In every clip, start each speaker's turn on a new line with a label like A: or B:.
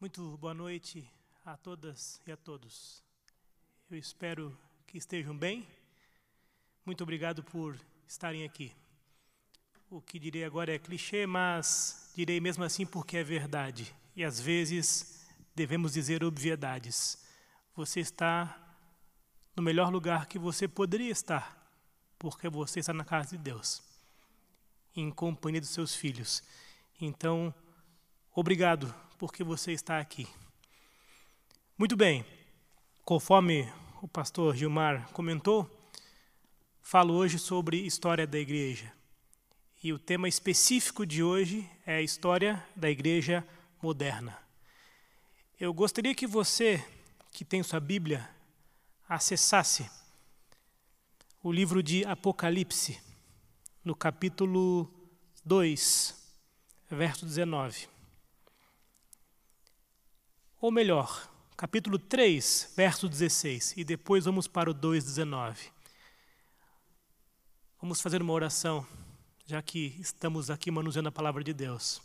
A: Muito boa noite a todas e a todos. Eu espero que estejam bem. Muito obrigado por estarem aqui. O que direi agora é clichê, mas direi mesmo assim porque é verdade. E às vezes devemos dizer obviedades. Você está no melhor lugar que você poderia estar, porque você está na casa de Deus, em companhia dos seus filhos. Então, obrigado porque você está aqui. Muito bem, conforme o pastor Gilmar comentou, falo hoje sobre história da igreja. E o tema específico de hoje é a história da igreja moderna. Eu gostaria que você, que tem sua Bíblia, acessasse o livro de Apocalipse, no capítulo 2, verso 19. Ou melhor, capítulo 3, verso 16, e depois vamos para o 2,19. Vamos fazer uma oração, já que estamos aqui manuseando a palavra de Deus.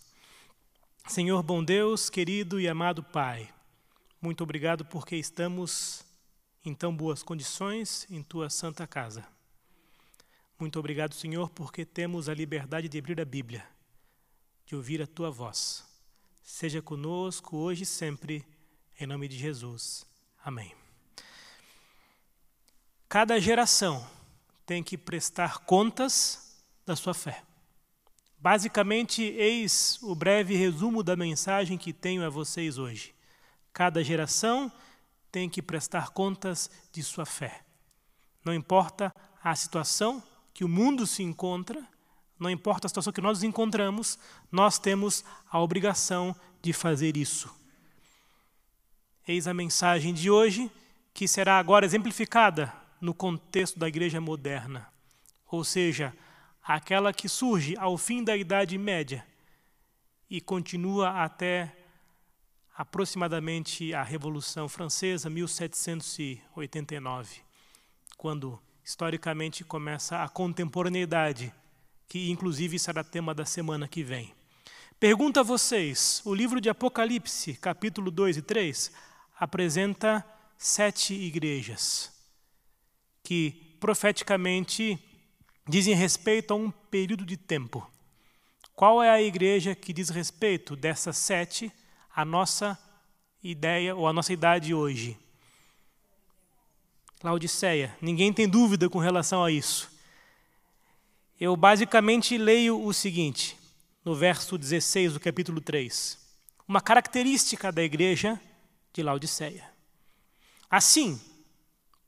A: Senhor bom Deus, querido e amado Pai, muito obrigado porque estamos em tão boas condições em tua santa casa. Muito obrigado, Senhor, porque temos a liberdade de abrir a Bíblia, de ouvir a tua voz. Seja conosco hoje e sempre, em nome de Jesus. Amém. Cada geração tem que prestar contas da sua fé. Basicamente, eis o breve resumo da mensagem que tenho a vocês hoje. Cada geração tem que prestar contas de sua fé. Não importa a situação que o mundo se encontra, não importa a situação que nós nos encontramos, nós temos a obrigação de fazer isso. Eis a mensagem de hoje, que será agora exemplificada no contexto da igreja moderna, ou seja, aquela que surge ao fim da Idade Média e continua até aproximadamente a Revolução Francesa, 1789, quando historicamente começa a contemporaneidade que inclusive será tema da semana que vem. Pergunto a vocês: o livro de Apocalipse, capítulo 2 e 3, apresenta sete igrejas que profeticamente dizem respeito a um período de tempo. Qual é a igreja que diz respeito dessas sete à nossa ideia ou à nossa idade hoje? Laodiceia. Ninguém tem dúvida com relação a isso eu basicamente leio o seguinte, no verso 16 do capítulo 3. Uma característica da igreja de Laodiceia. Assim,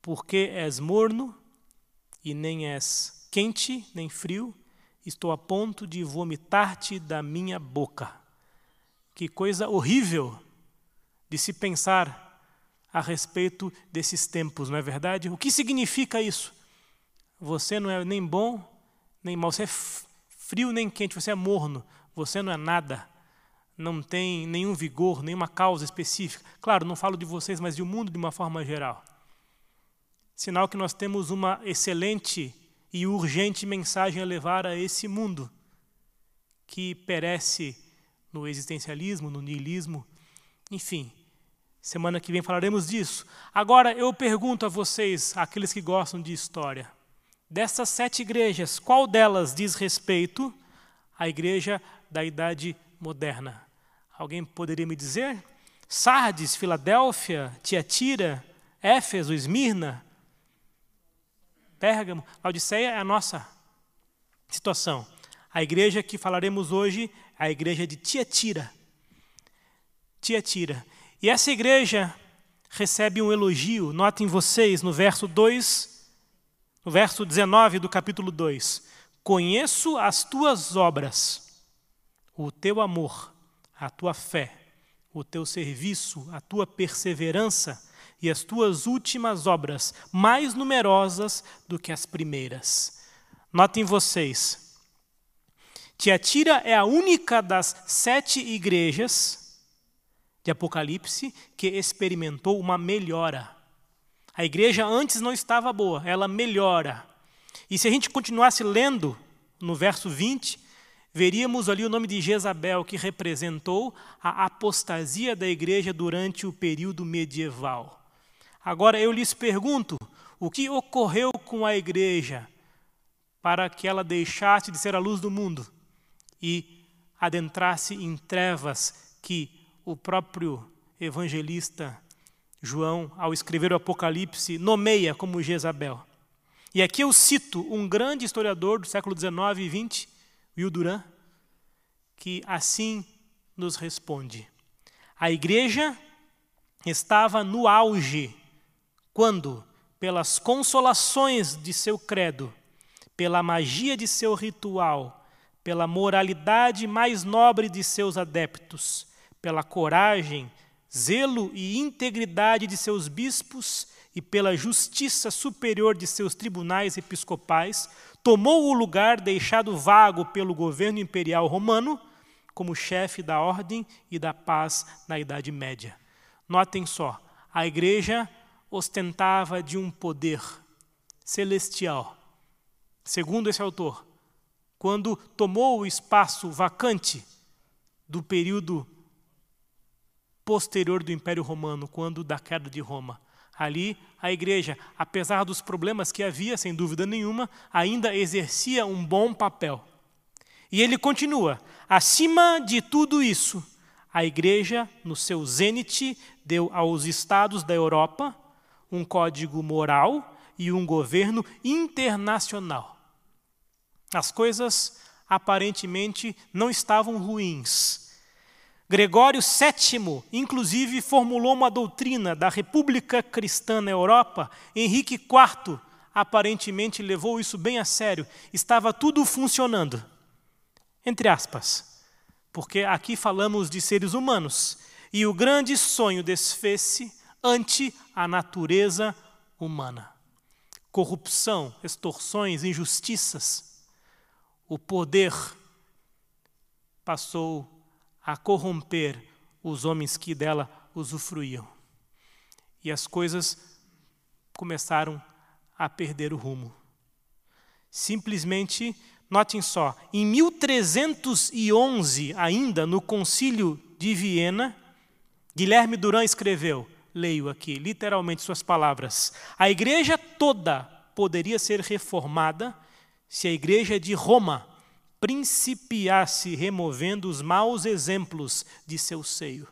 A: porque és morno e nem és quente nem frio, estou a ponto de vomitar-te da minha boca. Que coisa horrível de se pensar a respeito desses tempos, não é verdade? O que significa isso? Você não é nem bom nem mal. Você é frio nem quente, você é morno, você não é nada. Não tem nenhum vigor, nenhuma causa específica. Claro, não falo de vocês, mas de um mundo de uma forma geral. Sinal que nós temos uma excelente e urgente mensagem a levar a esse mundo que perece no existencialismo, no niilismo, enfim. Semana que vem falaremos disso. Agora eu pergunto a vocês, aqueles que gostam de história, Dessas sete igrejas, qual delas diz respeito à igreja da Idade Moderna? Alguém poderia me dizer? Sardes, Filadélfia, Tiatira, Éfeso, Esmirna, Pérgamo, Laodiceia é a nossa situação. A igreja que falaremos hoje é a igreja de Tiatira. Tiatira. E essa igreja recebe um elogio, notem vocês, no verso 2 verso 19 do capítulo 2: Conheço as tuas obras, o teu amor, a tua fé, o teu serviço, a tua perseverança e as tuas últimas obras, mais numerosas do que as primeiras. Notem vocês, Tiatira é a única das sete igrejas de Apocalipse que experimentou uma melhora. A igreja antes não estava boa, ela melhora. E se a gente continuasse lendo no verso 20, veríamos ali o nome de Jezabel, que representou a apostasia da igreja durante o período medieval. Agora eu lhes pergunto: o que ocorreu com a igreja para que ela deixasse de ser a luz do mundo e adentrasse em trevas que o próprio evangelista João, ao escrever o Apocalipse, nomeia como Jezabel? E aqui eu cito um grande historiador do século XIX e XX, Will Duran, que assim nos responde. A igreja estava no auge quando, pelas consolações de seu credo, pela magia de seu ritual, pela moralidade mais nobre de seus adeptos, pela coragem, zelo e integridade de seus bispos e pela justiça superior de seus tribunais episcopais, tomou o lugar deixado vago pelo governo imperial romano como chefe da ordem e da paz na Idade Média. Notem só, a igreja ostentava de um poder celestial. Segundo esse autor, quando tomou o espaço vacante do período posterior do Império Romano, quando da queda de Roma, Ali, a igreja, apesar dos problemas que havia, sem dúvida nenhuma, ainda exercia um bom papel. E ele continua: acima de tudo isso, a igreja, no seu zênite, deu aos estados da Europa um código moral e um governo internacional. As coisas aparentemente não estavam ruins Gregório VII, inclusive, formulou uma doutrina da República Cristã na Europa. Henrique IV, aparentemente, levou isso bem a sério. Estava tudo funcionando. Entre aspas. Porque aqui falamos de seres humanos. E o grande sonho desfez-se ante a natureza humana. Corrupção, extorsões, injustiças. O poder passou a corromper os homens que dela usufruíam. E as coisas começaram a perder o rumo. Simplesmente, notem só, em 1311, ainda no Concílio de Viena, Guilherme Duran escreveu, leio aqui literalmente suas palavras: a igreja toda poderia ser reformada se a igreja de Roma principiasse removendo os maus exemplos de seu seio,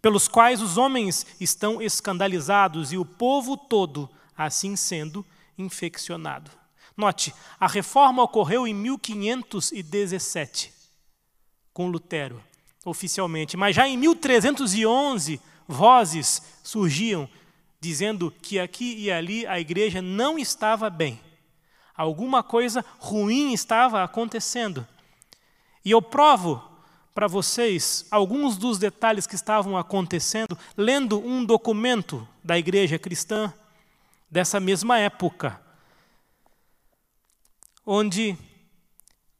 A: pelos quais os homens estão escandalizados e o povo todo, assim sendo, infeccionado. Note, a reforma ocorreu em 1517, com Lutero, oficialmente, mas já em 1311, vozes surgiam dizendo que aqui e ali a igreja não estava bem Alguma coisa ruim estava acontecendo. E eu provo para vocês alguns dos detalhes que estavam acontecendo lendo um documento da igreja cristã dessa mesma época, onde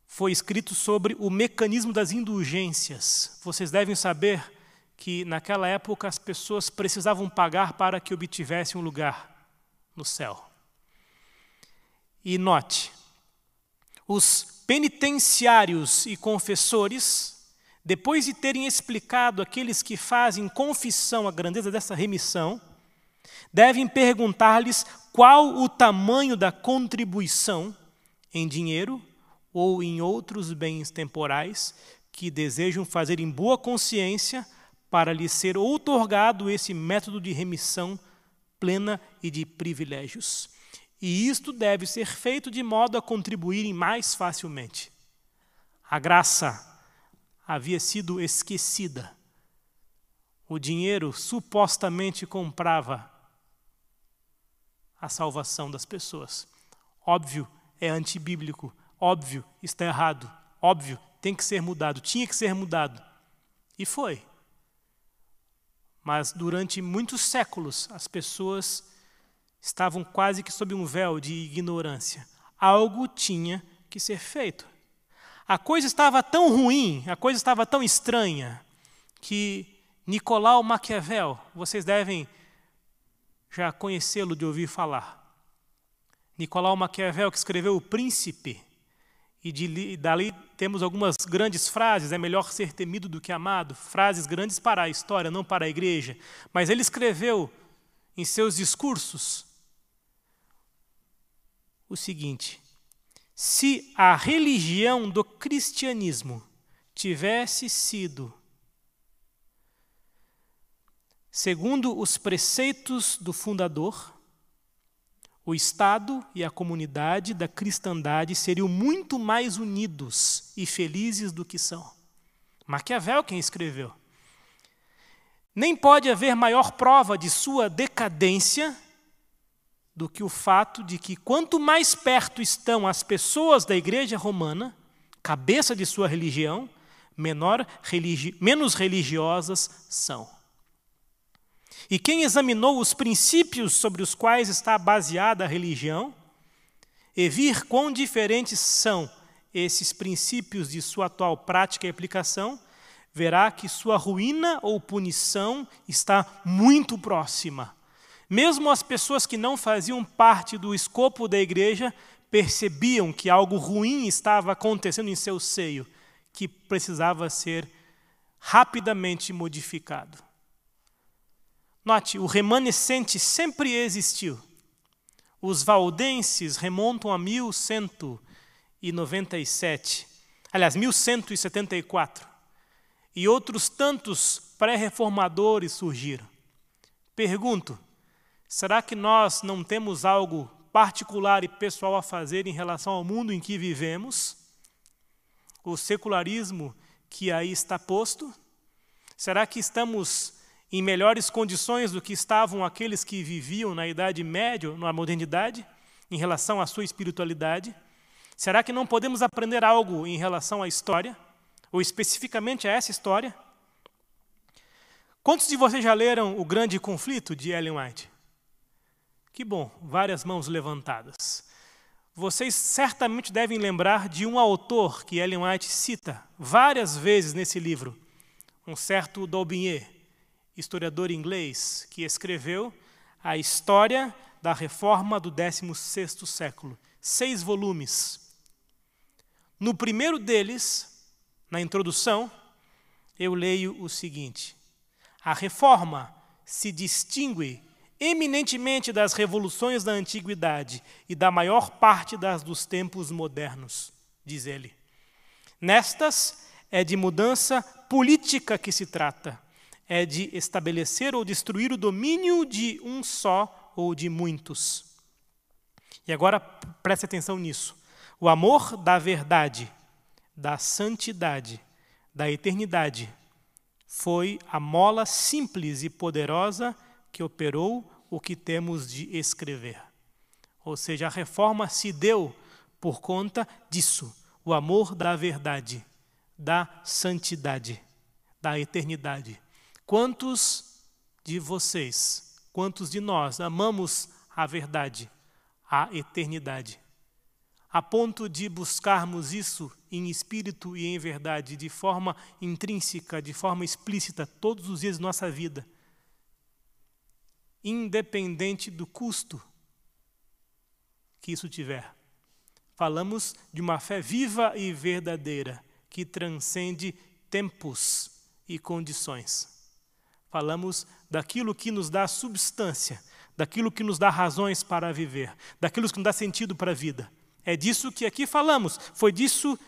A: foi escrito sobre o mecanismo das indulgências. Vocês devem saber que naquela época as pessoas precisavam pagar para que obtivessem um lugar no céu. E note, os penitenciários e confessores, depois de terem explicado aqueles que fazem confissão a grandeza dessa remissão, devem perguntar-lhes qual o tamanho da contribuição em dinheiro ou em outros bens temporais que desejam fazer em boa consciência para lhes ser outorgado esse método de remissão plena e de privilégios. E isto deve ser feito de modo a contribuírem mais facilmente. A graça havia sido esquecida. O dinheiro supostamente comprava a salvação das pessoas. Óbvio, é antibíblico. Óbvio, está errado. Óbvio, tem que ser mudado. Tinha que ser mudado. E foi. Mas durante muitos séculos, as pessoas estavam quase que sob um véu de ignorância. Algo tinha que ser feito. A coisa estava tão ruim, a coisa estava tão estranha, que Nicolau Maquiavel, vocês devem já conhecê-lo de ouvir falar. Nicolau Maquiavel, que escreveu O Príncipe, E de, dali temos algumas grandes frases, é melhor ser temido do que amado, frases grandes para a história, não para a igreja. Mas ele escreveu em seus discursos o seguinte: se a religião do cristianismo tivesse sido segundo os preceitos do fundador, o Estado e a comunidade da cristandade seriam muito mais unidos e felizes do que são. Maquiavel quem escreveu. Nem pode haver maior prova de sua decadência do que o fato de que quanto mais perto estão as pessoas da igreja romana, cabeça de sua religião, menor religi menos religiosas são. E quem examinou os princípios sobre os quais está baseada a religião, e vir quão diferentes são esses princípios de sua atual prática e aplicação, verá que sua ruína ou punição está muito próxima. Mesmo as pessoas que não faziam parte do escopo da igreja percebiam que algo ruim estava acontecendo em seu seio, que precisava ser rapidamente modificado. Note, o remanescente sempre existiu. Os valdenses remontam a 1197, aliás, 1174. E outros tantos pré-reformadores surgiram. Pergunto: será que nós não temos algo particular e pessoal a fazer em relação ao mundo em que vivemos? O secularismo que aí está posto? Será que estamos em melhores condições do que estavam aqueles que viviam na Idade Média, na modernidade, em relação à sua espiritualidade? Será que não podemos aprender algo em relação à história, ou especificamente a essa história? Quantos de vocês já leram O Grande Conflito de Ellen White? Que bom, várias mãos levantadas. Vocês certamente devem lembrar de um autor que Ellen White cita várias vezes nesse livro, um certo Daubigné historiador inglês, que escreveu a história da reforma do 16º século, seis volumes. No primeiro deles, na introdução, eu leio o seguinte: A reforma se distingue eminentemente das revoluções da antiguidade e da maior parte das dos tempos modernos, diz ele. Nestas é de mudança política que se trata, é de estabelecer ou destruir o domínio de um só ou de muitos. E agora preste atenção nisso. O amor da verdade, da santidade, da eternidade, foi a mola simples e poderosa que operou o que temos de escrever. Ou seja, a reforma se deu por conta disso, o amor da verdade, da santidade, da eternidade. Quantos de vocês, quantos de nós amamos a verdade, a eternidade, a ponto de buscarmos isso em espírito e em verdade, de forma intrínseca, de forma explícita, todos os dias de nossa vida, independente do custo que isso tiver. Falamos de uma fé viva e verdadeira que transcende tempos e condições. Falamos daquilo que nos dá substância, daquilo que nos dá razões para viver, daquilo que nos dá sentido para a vida. É disso que aqui falamos, foi disso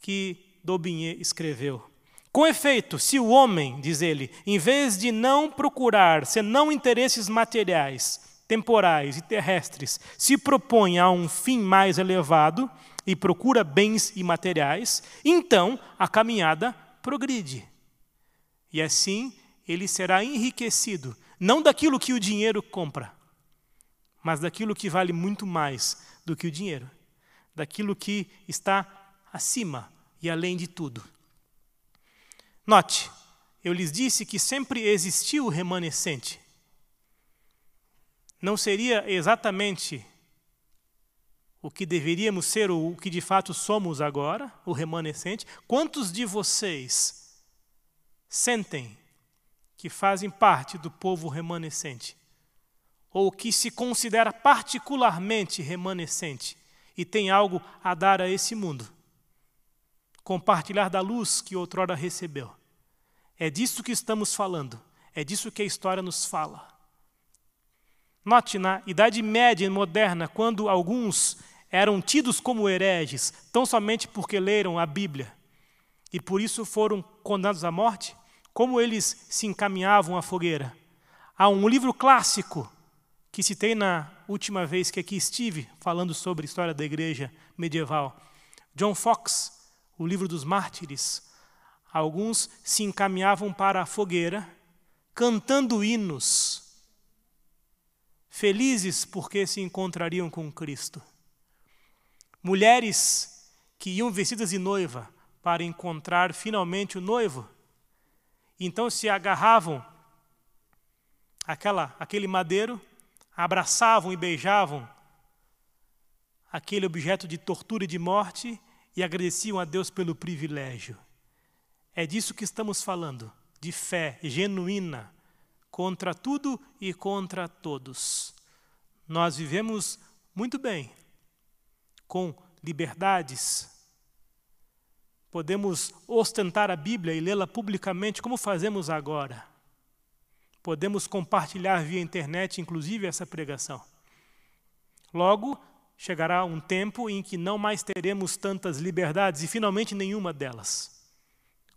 A: que Daubigné escreveu. Com efeito, se o homem, diz ele, em vez de não procurar senão interesses materiais, temporais e terrestres, se propõe a um fim mais elevado e procura bens imateriais, então a caminhada progride. E assim ele será enriquecido, não daquilo que o dinheiro compra, mas daquilo que vale muito mais do que o dinheiro, daquilo que está acima e além de tudo. Note, eu lhes disse que sempre existiu o remanescente. Não seria exatamente o que deveríamos ser ou o que de fato somos agora, o remanescente? Quantos de vocês sentem que fazem parte do povo remanescente, ou que se considera particularmente remanescente, e tem algo a dar a esse mundo. Compartilhar da luz que outrora recebeu. É disso que estamos falando. É disso que a história nos fala. Note, na Idade Média moderna, quando alguns eram tidos como hereges, tão somente porque leram a Bíblia, e por isso foram condenados à morte, como eles se encaminhavam à fogueira? Há um livro clássico que citei na última vez que aqui estive, falando sobre a história da igreja medieval. John Fox, o livro dos mártires. Alguns se encaminhavam para a fogueira, cantando hinos, felizes porque se encontrariam com Cristo. Mulheres que iam vestidas de noiva para encontrar finalmente o noivo, então se agarravam aquela, aquele madeiro, abraçavam e beijavam aquele objeto de tortura e de morte e agradeciam a Deus pelo privilégio. É disso que estamos falando, de fé genuína contra tudo e contra todos. Nós vivemos muito bem, com liberdades. Podemos ostentar a Bíblia e lê-la publicamente, como fazemos agora. Podemos compartilhar via internet, inclusive, essa pregação. Logo, chegará um tempo em que não mais teremos tantas liberdades e finalmente nenhuma delas.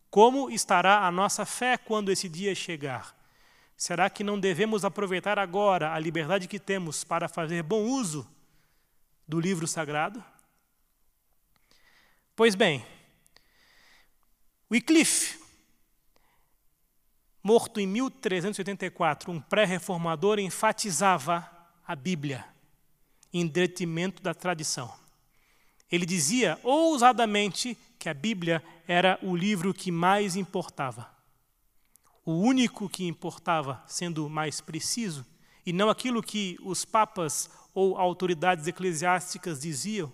A: Como estará a nossa fé quando esse dia chegar? Será que não devemos aproveitar agora a liberdade que temos para fazer bom uso do livro sagrado? Pois bem, Wycliffe morto em 1384, um pré-reformador enfatizava a Bíblia em detrimento da tradição. Ele dizia ousadamente que a Bíblia era o livro que mais importava. O único que importava, sendo mais preciso, e não aquilo que os papas ou autoridades eclesiásticas diziam.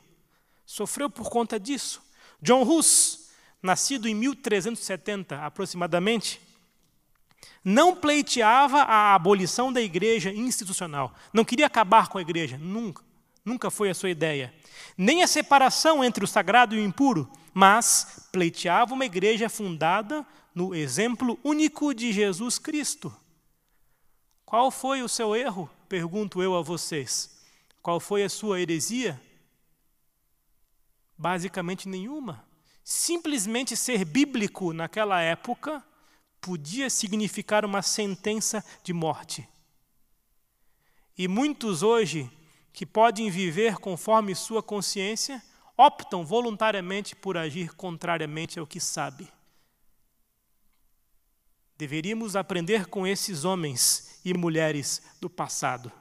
A: Sofreu por conta disso. John Hus, nascido em 1370 aproximadamente, não pleiteava a abolição da igreja institucional. Não queria acabar com a igreja, nunca. Nunca foi a sua ideia. Nem a separação entre o sagrado e o impuro, mas pleiteava uma igreja fundada no exemplo único de Jesus Cristo. Qual foi o seu erro? Pergunto eu a vocês. Qual foi a sua heresia? Basicamente nenhuma. Simplesmente ser bíblico naquela época podia significar uma sentença de morte. E muitos hoje, que podem viver conforme sua consciência, optam voluntariamente por agir contrariamente ao que sabe. Deveríamos aprender com esses homens e mulheres do passado.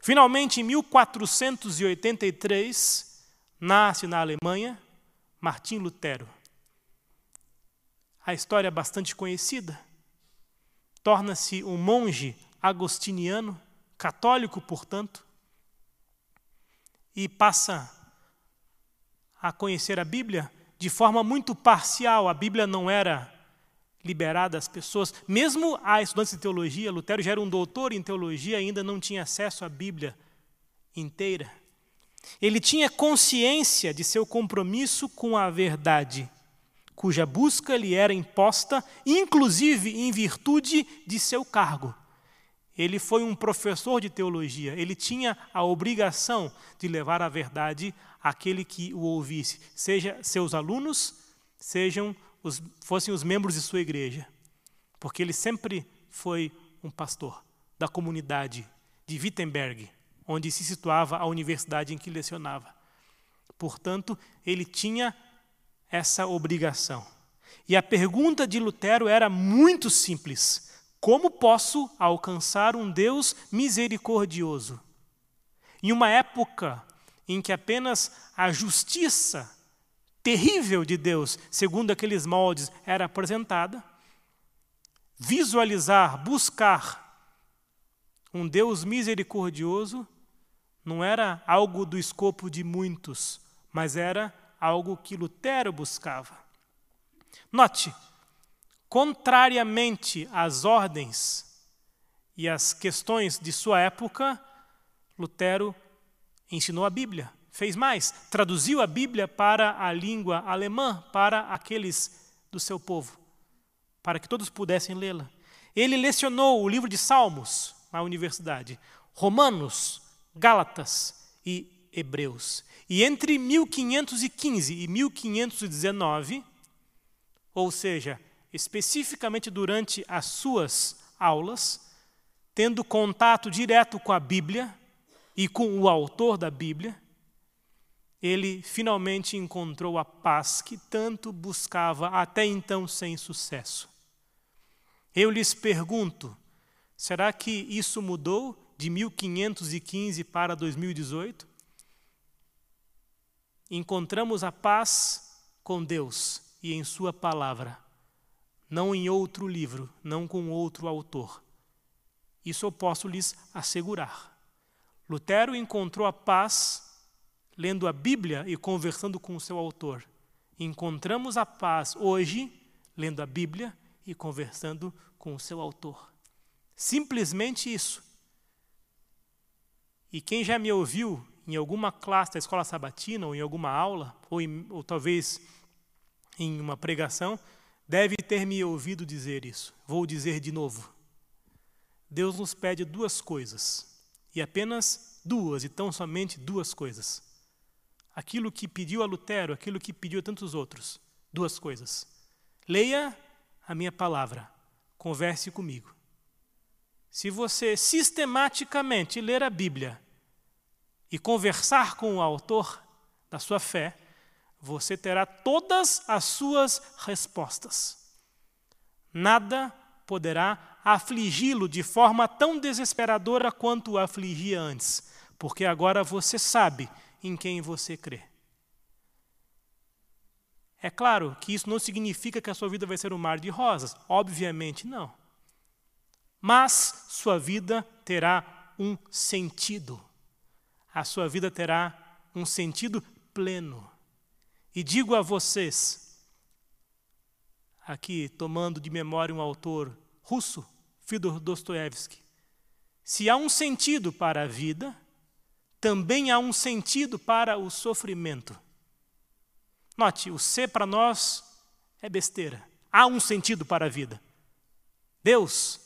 A: Finalmente, em 1483, nasce na Alemanha Martim Lutero a história é bastante conhecida. Torna-se um monge agostiniano, católico, portanto, e passa a conhecer a Bíblia de forma muito parcial. A Bíblia não era liberada às pessoas. Mesmo a estudantes de teologia, Lutero já era um doutor em teologia, ainda não tinha acesso à Bíblia inteira. Ele tinha consciência de seu compromisso com a verdade cuja busca lhe era imposta, inclusive em virtude de seu cargo. Ele foi um professor de teologia, ele tinha a obrigação de levar a verdade àquele que o ouvisse, seja seus alunos, sejam os, fossem os membros de sua igreja, porque ele sempre foi um pastor da comunidade de Wittenberg, onde se situava a universidade em que lecionava. Portanto, ele tinha essa obrigação. E a pergunta de Lutero era muito simples: como posso alcançar um Deus misericordioso? Em uma época em que apenas a justiça terrível de Deus, segundo aqueles moldes, era apresentada, visualizar, buscar um Deus misericordioso não era algo do escopo de muitos, mas era algo que Lutero buscava. Note, contrariamente às ordens e às questões de sua época, Lutero ensinou a Bíblia, Fez mais, traduziu a Bíblia para a língua alemã, para aqueles do seu povo, para que todos pudessem lê-la. Ele lecionou o livro de Salmos na universidade, Romanos, Gálatas e Hebreus. E entre 1515 e 1519, ou seja, especificamente durante as suas aulas, tendo contato direto com a Bíblia e com o autor da Bíblia, ele finalmente encontrou a paz que tanto buscava até então sem sucesso. Eu lhes pergunto: será que isso mudou de 1515 para 2018? Encontramos a paz com Deus e em Sua palavra, não em outro livro, não com outro autor. Isso eu posso lhes assegurar. Lutero encontrou a paz lendo a Bíblia e conversando com o seu autor. Encontramos a paz hoje, lendo a Bíblia e conversando com o seu autor. Simplesmente isso. E quem já me ouviu em alguma classe da escola sabatina, ou em alguma aula, ou, em, ou talvez em uma pregação, deve ter me ouvido dizer isso. Vou dizer de novo. Deus nos pede duas coisas, e apenas duas, e tão somente duas coisas aquilo que pediu a Lutero, aquilo que pediu a tantos outros. Duas coisas. Leia a minha palavra, converse comigo. Se você sistematicamente ler a Bíblia e conversar com o autor da sua fé, você terá todas as suas respostas. Nada poderá afligi-lo de forma tão desesperadora quanto o afligia antes, porque agora você sabe em quem você crê. É claro que isso não significa que a sua vida vai ser um mar de rosas, obviamente não. Mas sua vida terá um sentido. A sua vida terá um sentido pleno. E digo a vocês, aqui tomando de memória um autor russo, Fyodor Dostoevsky, se há um sentido para a vida, também há um sentido para o sofrimento. Note, o ser para nós é besteira. Há um sentido para a vida. Deus,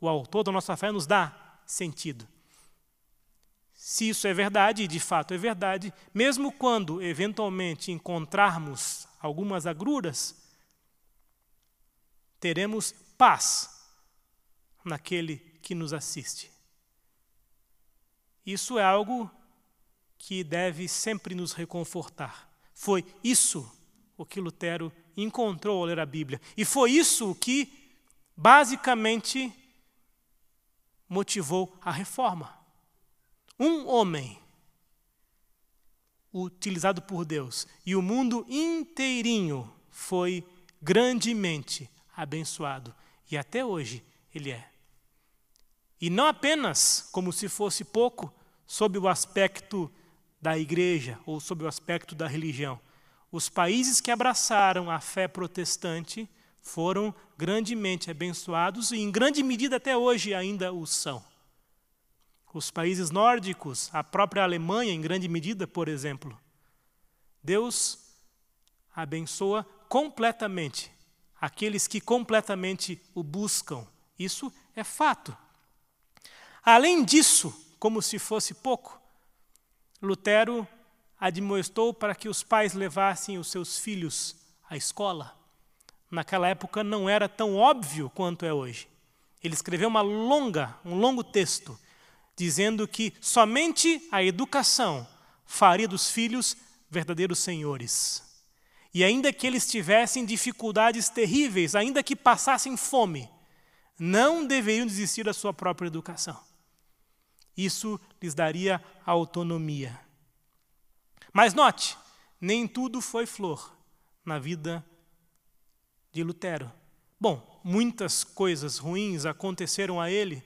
A: o autor da nossa fé, nos dá sentido. Se isso é verdade, e de fato é verdade, mesmo quando eventualmente encontrarmos algumas agruras, teremos paz naquele que nos assiste. Isso é algo que deve sempre nos reconfortar. Foi isso o que Lutero encontrou ao ler a Bíblia. E foi isso que, basicamente, motivou a reforma. Um homem utilizado por Deus e o mundo inteirinho foi grandemente abençoado. E até hoje ele é. E não apenas como se fosse pouco sob o aspecto da igreja ou sob o aspecto da religião. Os países que abraçaram a fé protestante foram grandemente abençoados e, em grande medida, até hoje ainda o são. Os países nórdicos, a própria Alemanha, em grande medida, por exemplo, Deus abençoa completamente aqueles que completamente o buscam. Isso é fato. Além disso, como se fosse pouco, Lutero admoestou para que os pais levassem os seus filhos à escola. Naquela época não era tão óbvio quanto é hoje. Ele escreveu uma longa, um longo texto dizendo que somente a educação faria dos filhos verdadeiros senhores. E ainda que eles tivessem dificuldades terríveis, ainda que passassem fome, não deveriam desistir da sua própria educação. Isso lhes daria autonomia. Mas note, nem tudo foi flor na vida de Lutero. Bom, muitas coisas ruins aconteceram a ele,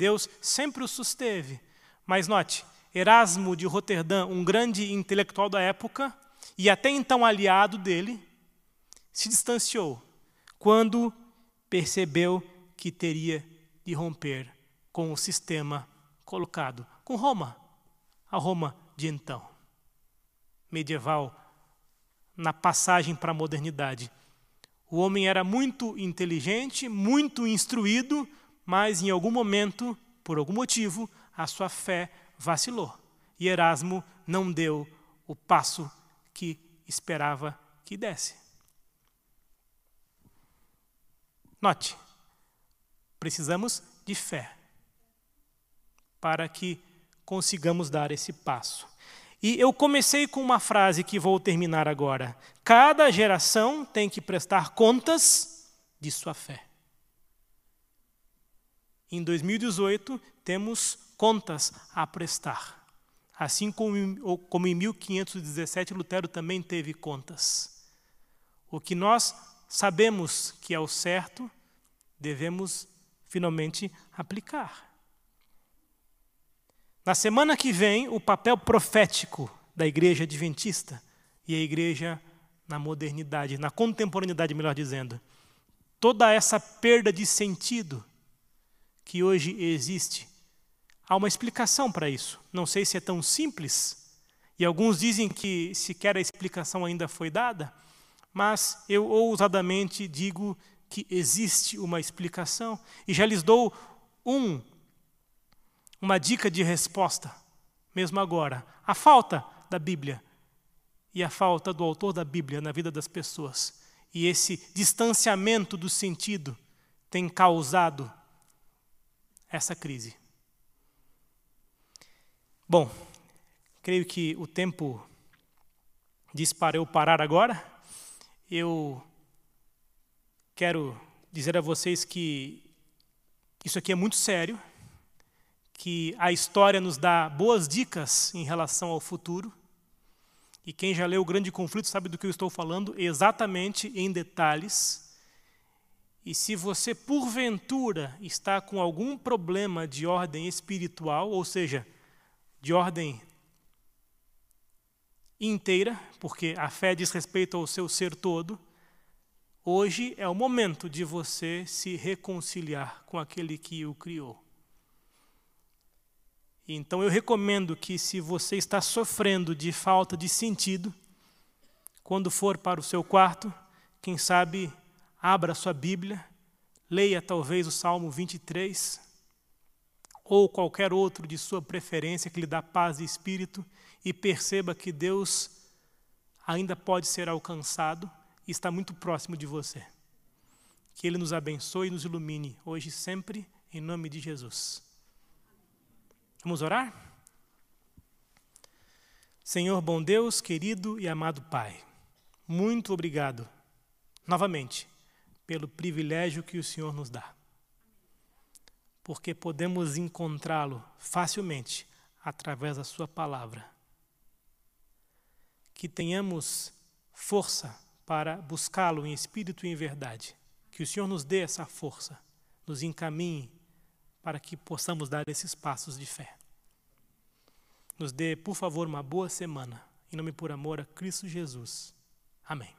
A: Deus sempre o susteve. Mas note, Erasmo de Roterdã, um grande intelectual da época, e até então aliado dele, se distanciou quando percebeu que teria de romper com o sistema colocado com Roma, a Roma de então. medieval na passagem para a modernidade. O homem era muito inteligente, muito instruído, mas em algum momento, por algum motivo, a sua fé vacilou. E Erasmo não deu o passo que esperava que desse. Note, precisamos de fé para que consigamos dar esse passo. E eu comecei com uma frase que vou terminar agora. Cada geração tem que prestar contas de sua fé. Em 2018, temos contas a prestar. Assim como, em 1517, Lutero também teve contas. O que nós sabemos que é o certo, devemos finalmente aplicar. Na semana que vem, o papel profético da igreja adventista e a igreja na modernidade, na contemporaneidade, melhor dizendo. Toda essa perda de sentido que hoje existe, há uma explicação para isso. Não sei se é tão simples, e alguns dizem que sequer a explicação ainda foi dada, mas eu ousadamente digo que existe uma explicação, e já lhes dou um uma dica de resposta, mesmo agora. A falta da Bíblia e a falta do autor da Bíblia na vida das pessoas. E esse distanciamento do sentido tem causado essa crise. Bom, creio que o tempo diz para eu parar agora. Eu quero dizer a vocês que isso aqui é muito sério que a história nos dá boas dicas em relação ao futuro. E quem já leu o Grande Conflito sabe do que eu estou falando exatamente em detalhes. E se você, porventura, está com algum problema de ordem espiritual, ou seja, de ordem inteira, porque a fé diz respeito ao seu ser todo, hoje é o momento de você se reconciliar com aquele que o criou. Então eu recomendo que, se você está sofrendo de falta de sentido, quando for para o seu quarto, quem sabe abra sua Bíblia, leia talvez o Salmo 23, ou qualquer outro de sua preferência que lhe dá paz de espírito, e perceba que Deus ainda pode ser alcançado e está muito próximo de você. Que Ele nos abençoe e nos ilumine, hoje e sempre, em nome de Jesus. Vamos orar? Senhor bom Deus, querido e amado Pai, muito obrigado, novamente, pelo privilégio que o Senhor nos dá. Porque podemos encontrá-lo facilmente através da Sua palavra. Que tenhamos força para buscá-lo em espírito e em verdade. Que o Senhor nos dê essa força, nos encaminhe para que possamos dar esses passos de fé. Nos dê, por favor, uma boa semana. Em nome por amor a Cristo Jesus. Amém.